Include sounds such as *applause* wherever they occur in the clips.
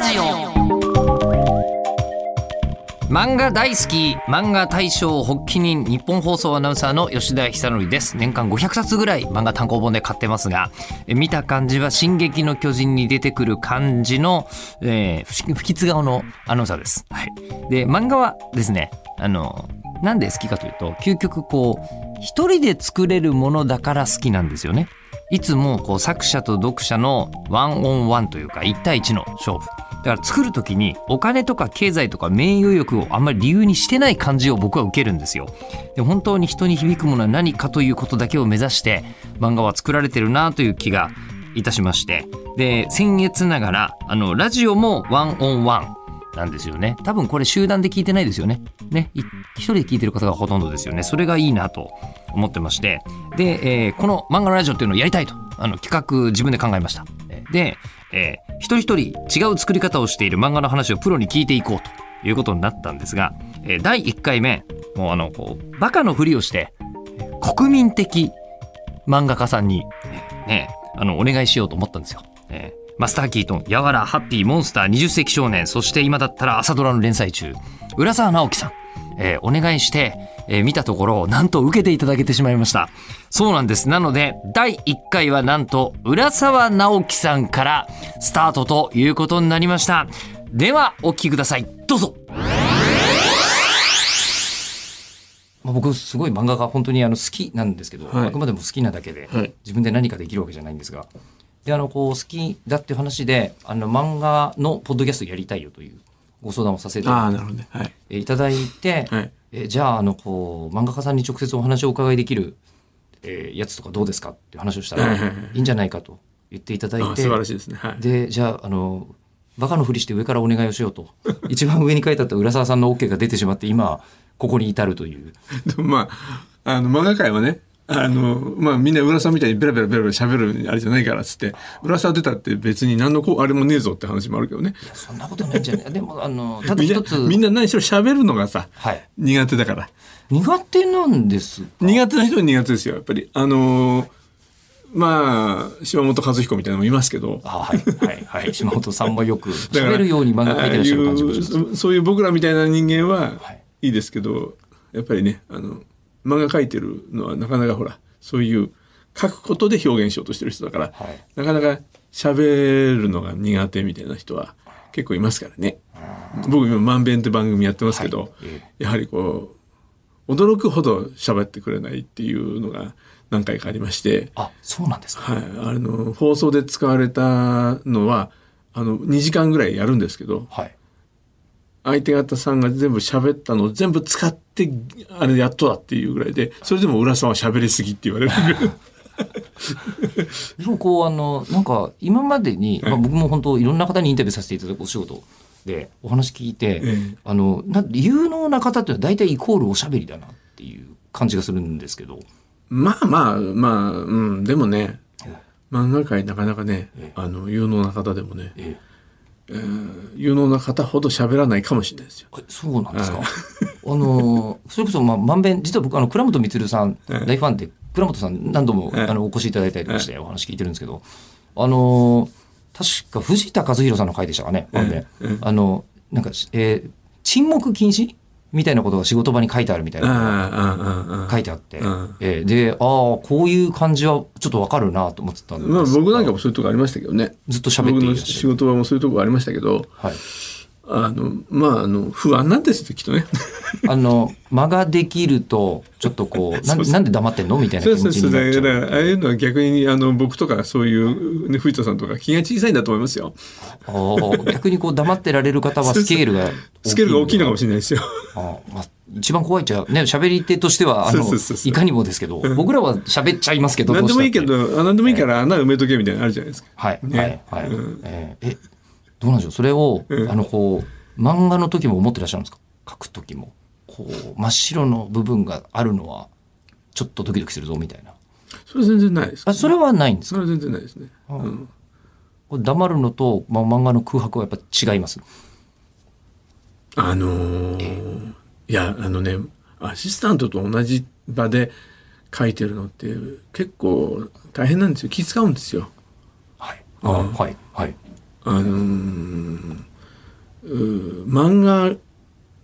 ラジオ。漫画大好き漫画大賞発起人日本放送アナウンサーの吉田久典です。年間500冊ぐらい漫画単行本で買ってますがえ見た感じは「進撃の巨人」に出てくる感じの、えー、不吉顔のアナウンサーです、はい、で漫画はですねあのなんで好きかというと究極こう一人で作れるものだから好きなんですよね。いつもこう作者と読者のワンオンワンというか1対1の勝負。だから作る時にお金とか経済とか名誉欲をあんまり理由にしてない感じを僕は受けるんですよ。で本当に人に響くものは何かということだけを目指して漫画は作られてるなという気がいたしまして。で先月ながらあのラジオもワンオンワンなんですよね。多分これ集団で聞いてないですよね。ね一人で聞いてる方がほとんどですよね。それがいいなと思ってまして。で、えーこの漫画のラジオっていうのをやりたいとあの企画自分で考えました。で、えー一人一人違う作り方をしている漫画の話をプロに聞いていこうということになったんですが、えー第1回目もうあのこうバカのふりをして国民的漫画家さんに、ね、あの、お願いしようと思ったんですよ。えーマスター・キートン、やわら、ハッピー、モンスター、20世紀少年、そして今だったら朝ドラの連載中、浦沢直樹さん、えーお願いして、えー見たところ、なんと受けていただけてしまいました。そうなんです。なので、第1回はなんと、浦沢直樹さんからスタートということになりました。では、お聞きください。どうぞ。まあ、僕すごい漫画が本当にあの好きなんですけど、はいあくまでも好きなだけで、はい自分で何かできるわけじゃないんですがであのこう好きだっていう話であの漫画のポッドキャストやりたいよというご相談をさせてああ、なるほどね。はい。えいただいて、はい。えじゃああのこう漫画家さんに直接お話をお伺いできる、えーやつとかどうですかっていう話をしたら、はいはいんじゃないかと言っていただいて素晴らしいですね。はい。でじゃああのバカのふりして上からお願いをしようと *laughs* 一番上に書いてあった浦沢さんの OK が出てしまって今ここに至るという。*laughs* まあ、あの、漫画界はね、あの、まあみんな浦沢みたいにベラベラベラベラ喋るあれじゃないからっつって、浦沢出たって別に何のこう、あれもねえぞって話もあるけどね。そんなことないんじゃない。でもあのただみんな一つ、みんな何しろ喋るのがさ、はい、苦手だから。苦手なんですか？苦手な人は苦手ですよ、やっぱり。あのーまあ、島本和彦みたいなのもいますけど、あはいはいはい。島本さんもよく *laughs* 喋るように漫画描いてらっしゃる感じもします。そういう僕らみたいな人間ははいいいですけど、やっぱりねあの漫画描いてるのはなかなかほらそういう書くことで表現しようとしてる人だから、はい。なかなか喋るのが苦手みたいな人は結構いますからね。僕今「まんべん」って番組やってますけど、はい。えやはりこう驚くほど喋ってくれないっていうのが何回かありまして。あそうなんですか？はい、あの放送で使われたのはあの2時間ぐらいやるんですけどはい相手方さんが全部喋ったのを全部使ってあれやっとだっていうぐらいでそれでも浦さんは喋りすぎって言われる。*laughs* でもこうあのなんか今までに、まあ、僕も本当いろんな方にインタビューさせていただくお仕事でお話聞いて、ええ。あのな有能な方っていうのは大体イコールおしゃべりだなっていう感じがするんですけど。まあまあまあうんでもねえ漫画界なかなかねええ。あの有能な方でもねえ有能な方ほど喋らないかもしれないですよ。えそうなんですか？あのそれこそまあまんべん実は僕あの倉本充さんええ大ファンで倉本さん何度もええあのお越しいただいたりとかしてお話聞いてるんですけど、あの確か藤田和弘さんの回でしたかね。まんべんええあのなんか、えー沈黙禁止？みたいなことが仕事場に書いてあるみたいな書いてあって、うん。えーでああこういう感じはちょっとわかるなと思ってたんですまあ僕なんかもそういうとこありましたけどね。ずっと喋って。仕事場もそういうとこありましたけど、はいあのまああの不安なんですよきっとね。*laughs* あの間ができるとちょっとこう *laughs* なんなんで黙ってんのみたいな気持ちそう。そうそうになっちゃう。だからああいうのは逆にあの僕とかそういう、ね、藤田さんとか気が小さいんだと思いますよ。あー逆にこう黙ってられる方はスケールがスケールが大きいのかもしれれないですよ。ない。まあ、一番怖いっちゃね喋り手としてはあのそうそうそうそう。いかにもですけど僕らは喋っちゃいますけど何でもいいけど何でもいいから穴埋めとけみたいなのあるじゃないですか。はい、ね。はい。はい、うん。えーえどうなんでしょう？それを、あのこう漫画の時も思ってらっしゃるんですか？書く時も。こう真っ白の部分があるのはちょっとドキドキするぞみたいな。それ全然ないです。あそれはないんですか？それは全然ないですね。うん。これ黙るのと、まあ、漫画の空白はやっぱ違います？あのーいやあのねアシスタントと同じ場で書いてるのって結構大変なんですよ。気使うんですよ。はい。あはいはいあのー漫画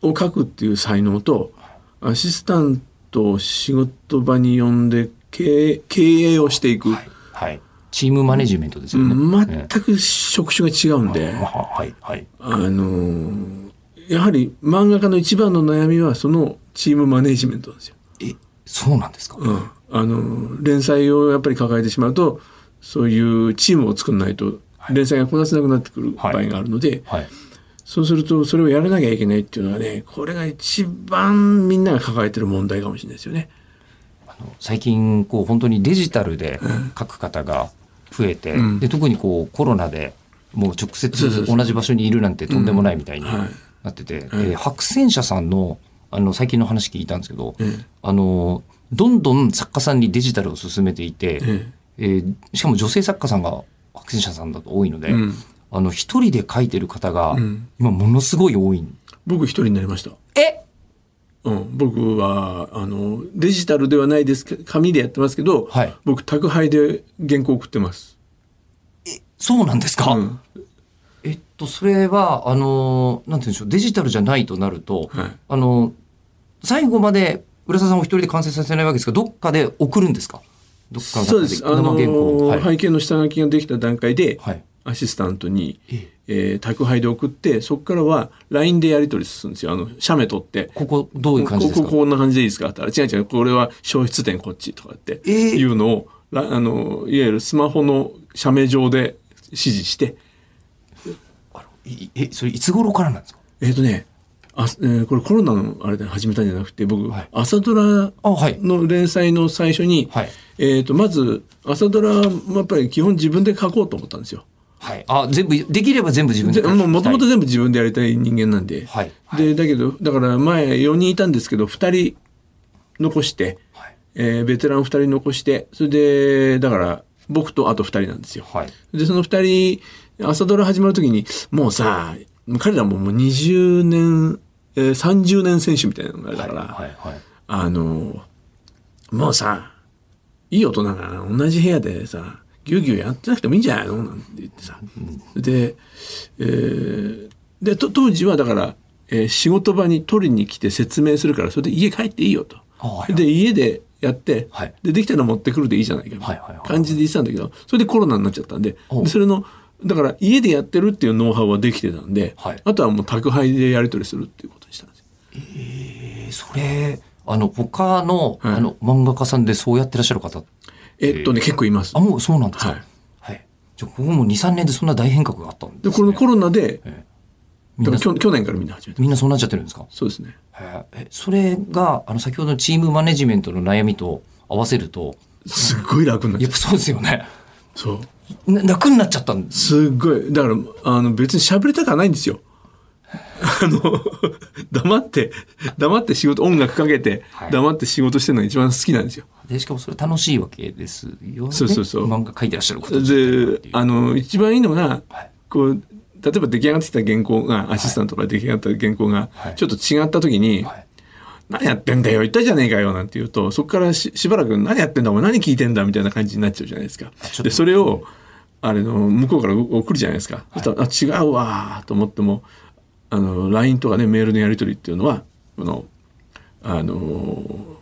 を描くっていう才能とアシスタントを仕事場に呼んで経営経営をしていく、はい。チームマネジメントですよね。全く職種が違うんで、まあはいはい。あのーやはり漫画家の一番の悩みはそのチームマネジメントですよ。え、そうなんですか？うん、あの連載をやっぱり抱えてしまうとそういうチームを作らないと連載がこなせなくなってくる場合があるので、はい。そうするとそれをやらなきゃいけないっていうのはねこれが一番みんなが抱えてる問題かもしれないですよね。最近こう本当にデジタルで書く方が増えて、うん。で特にこうコロナでもう直接同じ場所にいるなんてとんでもないみたいにうんはい。なってて、うん。で白戦車さんのあの最近の話聞いたんですけど、えあのどんどん作家さんにデジタルを進めていて、ええーしかも女性作家さんが白戦車さんだと多いので、うん。あの一人で書いてる方がうん。今ものすごい多い。僕一人になりました。え？うん、僕はあのデジタルではないですけ紙でやってますけど、はい。僕宅配で原稿送ってます。そうなんですか、うん。えっと、それは、あの、なんて言うんでしょう、デジタルじゃないとなると、はい。あの、最後まで浦沢さんお一人で完成させないわけですが、どっかで送るんですか？どっかのそうです。あの生原稿。はい。背景の下書きができた段階で、はい。アシスタントに、ええー宅配で送ってそこからは LINE でやり取りするんですよあの写メ取って。ここ、どういう感じですか？こここんな感じでいいですか？って違う違うこれは消失点こっちとかってえーいうのを、らあのいわゆるスマホの写メ上で指示してえ、それいつ頃からなんですか？えっ、とねあ、えーこれコロナのあれで始めたんじゃなくて僕、はい朝ドラ。の連載の最初に、はい。えー、とまず朝ドラもやっぱり基本自分で書こうと思ったんですよ。はい。あ、全部、できれば全部自分で。もともと全部自分でやりたい人間なんで。はい。でだけどだから前4人いたんですけど2人残して、はい。えーベテラン2人残してそれでだから僕とあと2人なんですよ。はい。でその2人朝ドラ始まる時にもうさ彼らももう20年、えー30年選手みたいなのがあるから、はい。はい。あのもうさいい大人が同じ部屋でさぎゅうぎゅうやってなくてもいいんじゃないのなんて言ってさ、で,、えーでと当時はだから、えー仕事場に取りに来て説明するからそれで家帰っていいよと。あはいで家でやって、はいでできたら持ってくるでいいじゃないかみたいはいはいはない感じで言ってたんだけどそれでコロナになっちゃったんでそれのだから家でやってるっていうノウハウはできてたんで、はいあとはもう宅配でやり取りするっていうこと。えーそれ、あの、他の、はいあの、漫画家さんでそうやってらっしゃる方？えっとね、結構いますあ、。もうそうなんですか？はいはい。じゃあ、ここも2、3年でそんな大変革があったんです、ね。でこのコロナでみんな去去年からみんな始めた。みんなそうなっちゃってるんですか？そうですね。へええそれが、あの、先ほどのチームマネジメントの悩みと合わせると、すっごい楽になっちゃう。やっぱそうですよね。そう。な楽になっちゃったんです。すっごい。だから、あの、別に喋りたくはないんですよ。あの、黙って、黙って仕事、音楽かけてはい、黙って仕事してるのが一番好きなんですよ。で、しかもそれ楽しいわけですよね。そうそうそう。漫画描いてらっしゃることであの、一番いいのがはい、こう、例えば出来上がってきた原稿が、アシスタントから出来上がった原稿がはい、ちょっと違った時に、はい。何やってんだよ言ったじゃねえかよなんて言うとそこからししばらく何やってんだお前何聞いてんだみたいな感じになっちゃうじゃないですか。でそれをあれの向こうから送るじゃないですか、そしたらあ違うわーと思ってもあの LINE とかねメールのやり取りっていうのはこのあの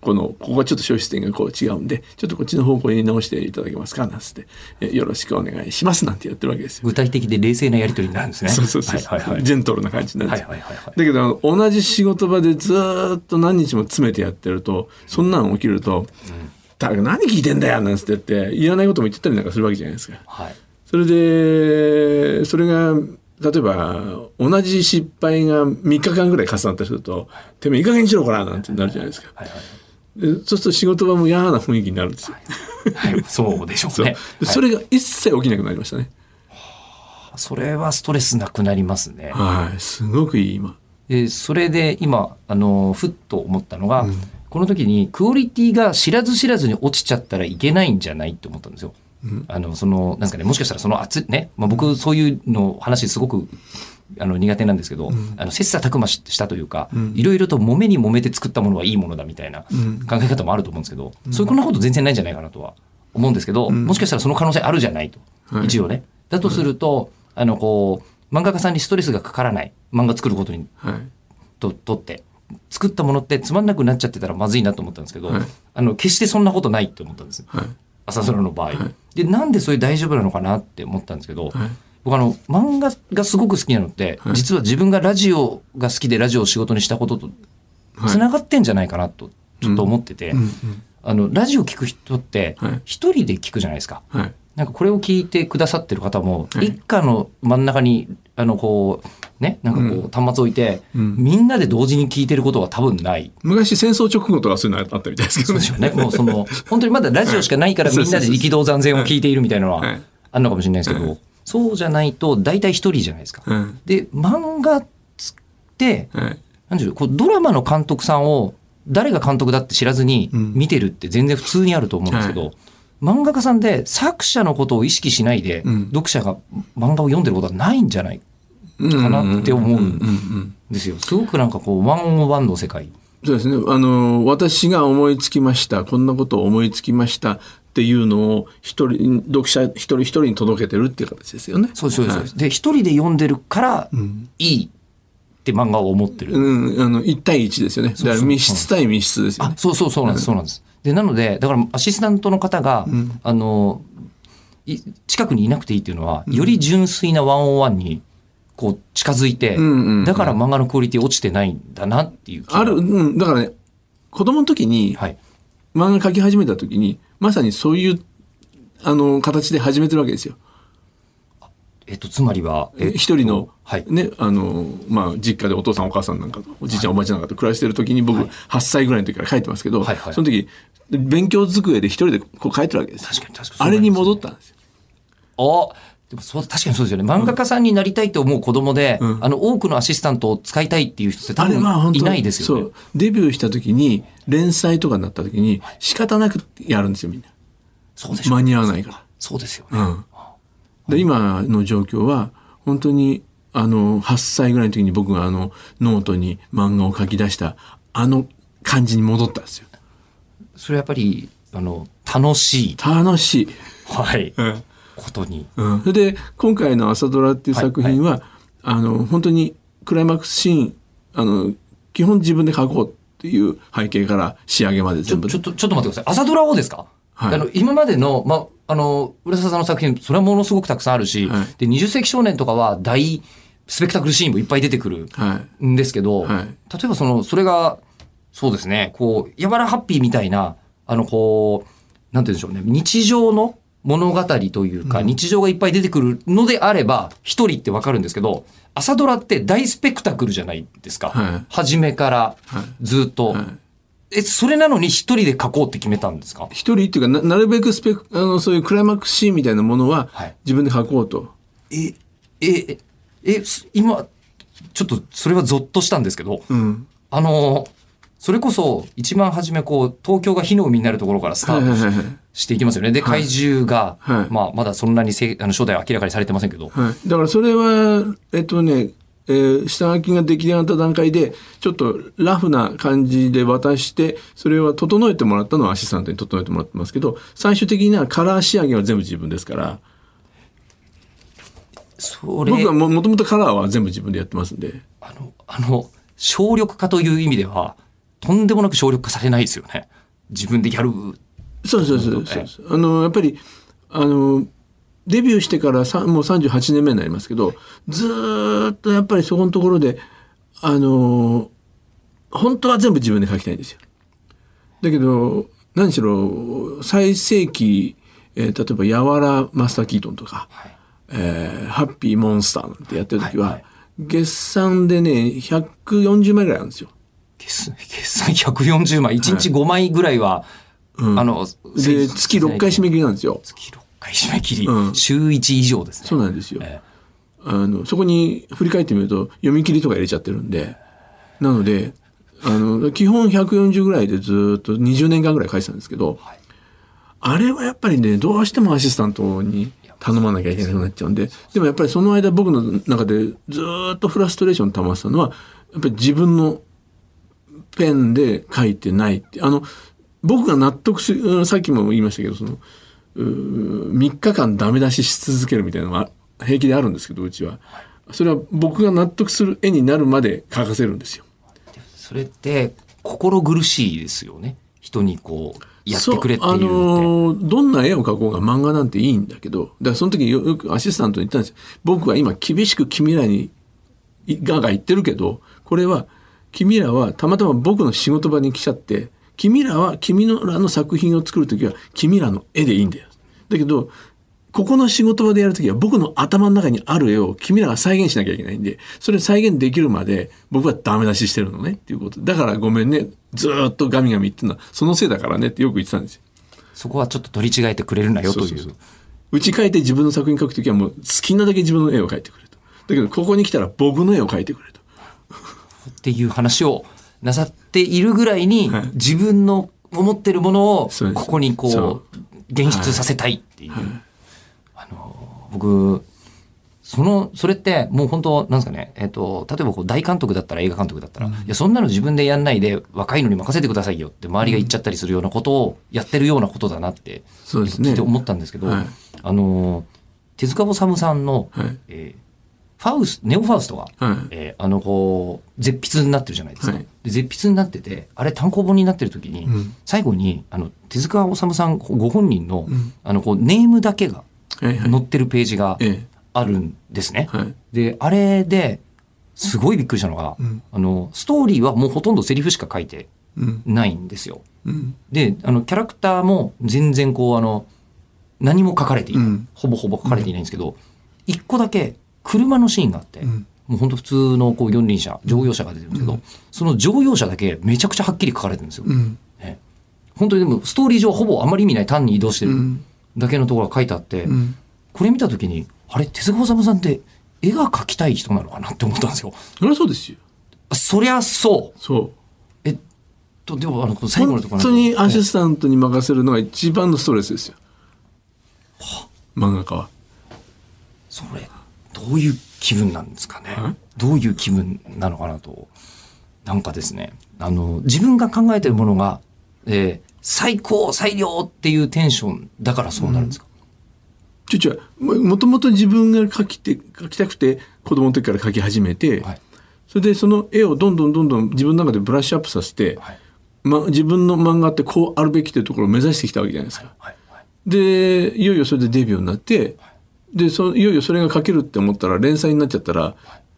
このここがちょっと消失点がこう違うんでちょっとこっちの方向に直していただけますかなんつってえよろしくお願いしますなんてやってるわけですよ。具体的で冷静なやり取りになるんですね。そうそうそう、はいはいはい。ジェントルな感じになるんですよはいはいはいはい。だけど同じ仕事場でずーっと何日も詰めてやってるとそんなの起きると「誰か何聞いてんだよ」なんつって言って言わないことも言ってたりなんかするわけじゃないですか。はい。それでそれが例えば同じ失敗が3日間ぐらい重なったりすると「てめえいい加減にしろこら」なんてなるじゃないですか。はいはいでそうすると仕事場も嫌な雰囲気になるんですよ。はい。そうでしょうそうね。でそれが一切起きなくなりましたね。それはストレスなくなりますね。はい、すごくいい今。でそれで今あのふっと思ったのが、この時にクオリティが知らず知らずに落ちちゃったらいけないんじゃないって思ったんですよ。あのそのなんですかねもしかしたらその熱いね、まあ、僕そういうの話すごくあの苦手なんですけど、あの切磋琢磨ししたというか、いろいろと揉めに揉めて作ったものはいいものだみたいな考え方もあると思うんですけど、そういうこんなこと全然ないんじゃないかなとは思うんですけど、もしかしたらその可能性あるじゃないと、はい。一応ね。だとすると、あのこう漫画家さんにストレスがかからない漫画作ることにはい。ととって作ったものってつまんなくなっちゃってたらまずいなと思ったんですけど、はい。あの決してそんなことないって思ったんですはい朝ドラの場合、はい。でなんでそれ大丈夫なのかなって思ったんですけど、はい。僕あの漫画がすごく好きなのって、はい。実は自分がラジオが好きでラジオを仕事にしたこととはい。つながってんじゃないかなとちょっと思ってて、うん。うん。あのラジオ聞く人ってはい。一人で聞くじゃないですか。はい。なんかこれを聞いてくださってる方も、はい。一家の真ん中にあのこうねなんかこう端末置いて、うん。みんなで同時に聞いてることは多分ない。昔戦争直後とかそういうのあったみたいですけどね。そうでしょうね。もうその本当にまだラジオしかないからはいみんなで力道山戦を聞いているみたいなのははい。あるのかもしれないですけど、はい。そうじゃないと大体一人じゃないですか。はいで漫画ってはい。なんでしょうこうドラマの監督さんを誰が監督だって知らずにうん。見てるって全然普通にあると思うんですけど、漫画家さんで作者のことを意識しないで、うん。読者が漫画を読んでることはないんじゃないかなって思うんですよ。すごくなんかこうワンオンワンの世界。そうですね。あの、私が思いつきました、こんなことを思いつきましたっていうのを一人、読者一人一人に届けてるっていう形ですよね。そうですそうですで一人で読んでるからんいいって漫画を思ってる。うん、あの、一対一ですよね。だから密室対密室ですよね。あそうそうそうなんですそうなんです。でなのでだからアシスタントの方が、んあのい近くにいなくていいっていうのは、より純粋なワンオンワンにこう近づいて、うんうんうん。だから漫画のクオリティ落ちてないんだなっていうある、うん、だからね、子供の時にはい。漫画描き始めた時に、まさにそういう、あの、形で始めてるわけですよ。えっとつまりは、えっと一人の、はい。ね、あの、まあ、実家でお父さんお母さんなんかと、おじいちゃんおばあちゃんなんかと暮らしてる時に僕、8歳ぐらいの時から書いてますけど、はいはい。その時、勉強机で一人でこう書いてるわけですよ。確かに確かにあれに戻ったんですよ。あでもそう確かにそうですよね漫画家さんになりたいと思う子供で、うんあの多くのアシスタントを使いたいっていう人って多分いないですよねそう。デビューした時に、連載とかになった時に、仕方なくやるんですよ、みんな。そうでしょう間に合わないかそうですよね、ら。うん。で、今の状況は、本当に、あの、8歳ぐらいの時に僕があの、ノートに漫画を書き出した、あの感じに戻ったんですよ。それやっぱりあの楽しい、楽しい。はい、うん。ことに。うん、それで今回の「朝ドラ」っていう作品は、あの本当にクライマックスシーンあの基本自分で書こうっていう背景から仕上げまで全部ちょちょっとちょっと待ってください。朝ドラをですか、はい。あの今までの,、まあ、あの浦沢さんの作品それはものすごくたくさんあるし、はい。で20世紀少年とかは大スペクタクルシーンもいっぱい出てくるはい。んですけど、はい。例えばそのそれがそうですねこうやばらハッピーみたいなあのこうなんて言うんでしょうね日常の物語というか、日常がいっぱい出てくるのであれば一人ってわかるんですけど朝ドラって大スペクタクルじゃないですか、はい。初めからはい。ずっと。はい。えそれなのに一人で書こうって決めたんですか？一人っていうかななるべくスペクあのそういうクライマックスシーンみたいなものははい。自分で書こうと、えええす今ちょっとそれはゾッとしたんですけどうん。あのそれこそ一番初めこう東京が火の海になるところからスタートしていきますよね。で、怪獣が、はい。まあ、まだそんなにせいあの正体は明らかにされてませんけど、はい、だからそれはえっとね、えー下書きが出来上がった段階でちょっとラフな感じで渡してそれは整えてもらったのはアシスタントに整えてもらってますけど最終的にはカラー仕上げは全部自分ですから。それ、僕はももともとカラーは全部自分でやってますんで。あの、あの、省力化という意味では、とんでもなく省力化されないですよね。自分でやる。そうそうそうそうあのやっぱりあのデビューしてからさもう38年目になりますけどずーっとやっぱりそこのところであの本当は全部自分で書きたいんですよ。だけど何しろ最盛期、えー例えば「やわらマスター・キートン」とかはい「えーハッピー・モンスター」なんてやってる時は、はいはい月産でね140枚ぐらいあるんですよ。決決算140枚、1日5枚ぐらいは、あの、で月6回締め切りなんですよ。月6回締め切り、うん週1以上ですね。そうなんですよ。えあのそこに振り返ってみると読み切りとか入れちゃってるんでなのであの基本140ぐらいでずーっと20年間ぐらい書いてたんですけど、はいあれはやっぱりねどうしてもアシスタントに頼まなきゃいけなくなっちゃうんででもやっぱりその間僕の中でずーっとフラストレーション溜まってたのはやっぱり自分のペンで書いてないって。あの僕が納得するうんさっきも言いましたけどそのうー3日間ダメ出しし続けるみたいなのは平気であるんですけどうちは。それは僕が納得する絵になるまで描かせるんですよ。それって心苦しいですよね。人にこうやってくれっていうあのーどんな絵を描こうが漫画なんていいんだけどだからその時よよくアシスタントに言ったんです。よ僕は今厳しく君らにいガーガー言ってるけどこれは君らはたまたま僕の仕事場に来ちゃって君らは君のらの作品を作る時は君らの絵でいいんだよだけどここの仕事場でやるときは僕の頭の中にある絵を君らが再現しなきゃいけないんで、それ再現できるまで僕はダメ出ししてるのねっていうこと。だからごめんね。ずーっとガミガミ言ってるのはそのせいだからねってよく言ってたんですよ。そこはちょっと取り違えてくれるなよというそうそうそう打ち替えて自分の作品描くときはもう好きなだけ自分の絵を描いてくれと。だけどここに来たら僕の絵を描いてくれと。っていう話をなさっているぐらいに、はい。自分の思ってるものをここにこそう。現出させたいっていう、あの僕そのそれってもう本当なんですかね、えっと例えばこう大監督だったら映画監督だったら、いやそんなの自分でやんないで若いのに任せてくださいよって周りが言っちゃったりするようなことをやってるようなことだなってそうですね。聞いて思ったんですけど、はい。あの手塚治虫さんの、はい。えーファウスネオファウストは、はいえーあのこう絶筆になってるじゃないですか。はいで絶筆になっててあれ単行本になってる時に、うん最後にあの手塚治虫さんご本人の,、んあのこうネームだけが。載ってるページがえあるんですね。え。はい。であれですごいびっくりしたのが、うんあのストーリーはもうほとんどセリフしか書いてうん。ないんですよ。うん。であのキャラクターも全然こうあの何も書かれていない、うんほぼほぼ書かれていないんですけど一個だけ車のシーンがあって、んもう本当普通のこう四輪車乗用車が出てるんですけど、その乗用車だけめちゃくちゃはっきり書かれてるんですよ。うん。ね本当にでもストーリー上ほぼあまり意味ない単に移動してるうんだけのところが書いてあって、うん。これ見た時にあれ手塚治虫さんって絵が描きたい人なのかなって思ったんですよ。そりゃそうですよ。そりゃそうそう。えっとでもあの最後のところ本当にアシスタントに任せるのが一番のストレスですよ。漫画家は。それどういう気分なんですかね？はいどういう気分なのかなと。なんかですねあの自分が考えてるものが、えー最高最良っていうテンションだからそうなるんですか、ちょちょももともと自分が描きて描きたくて子供の時から描き始めて、はい。それでその絵をどんどんどんどん自分の中でブラッシュアップさせて、はい。ま、自分の漫画ってこうあるべきというところを目指してきたわけじゃないですか。はい。はい。でいよいよそれでデビューになってでそいよいよそれが書けるって思ったら連載になっちゃったら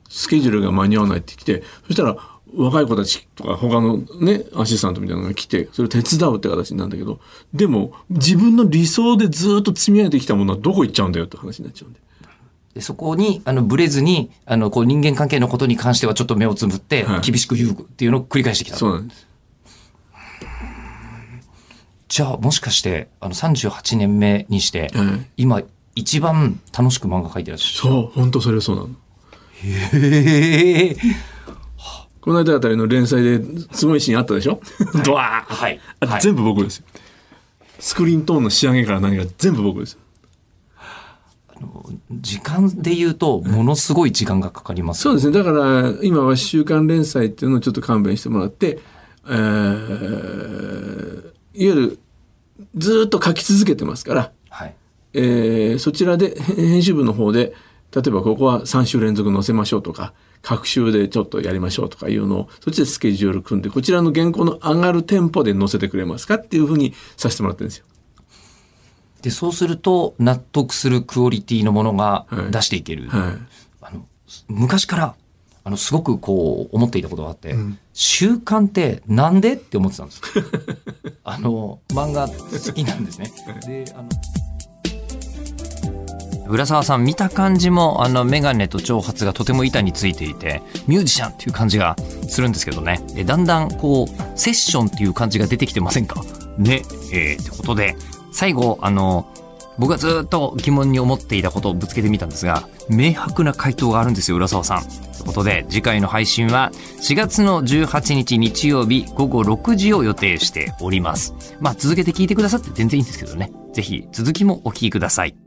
スケジュールが間に合わないってきてそしたら若い子たちとか他のねアシスタントみたいなのが来てそれを手伝うって形なんだけどでも自分の理想でずっと積み上げてきたものはどこ行っちゃうんだよって話になっちゃうんで。でそこにあのブレずにあのこう人間関係のことに関してはちょっと目をつぶってはい厳しく言うっていうのを繰り返してきた、そうなんです。じゃあもしかしてあの38年目にして、はい今一番楽しく漫画描いてらっしゃる。そう本当それはそうなの。へえ。この間あたりの連載ですごいシーンあったでしょ？ドワーはい。あはい。全部僕です。よ。スクリーントーンの仕上げから何から全部僕です。よ。時間で言うとものすごい時間がかかります。そうですね。だから、今は週刊連載っていうのをちょっと勘弁してもらって、えーいわゆる、ずーっと書き続けてますから、はいえーそちらで、編編集部の方で、例えばここは3週連続載せましょうとか、各週でちょっとやりましょうとかいうのを、そっちでスケジュール組んで、こちらの原稿の上がるテンポで載せてくれますかっていうふうにさせてもらってるんですよ。でそうすると納得するクオリティのものがはい。出していける、はい。あの昔からあのすごくこう思っていたことがあって、習慣ってなんで？って思ってたんですあの漫画好きなんですね。*laughs* であの浦沢さん見た感じもあの眼鏡と長髪がとても板についていてミュージシャンっていう感じがするんですけどねえだんだんこうセッションっていう感じが出てきてませんか？ねえー、ってことで最後あの僕がずっと疑問に思っていたことをぶつけてみたんですが明白な回答があるんですよ浦沢さん。ということで次回の配信は4月の18日日曜日午後6時を予定しております。まあ続けて聞いてくださって全然いいんですけどね。ぜひ続きもお聞きください。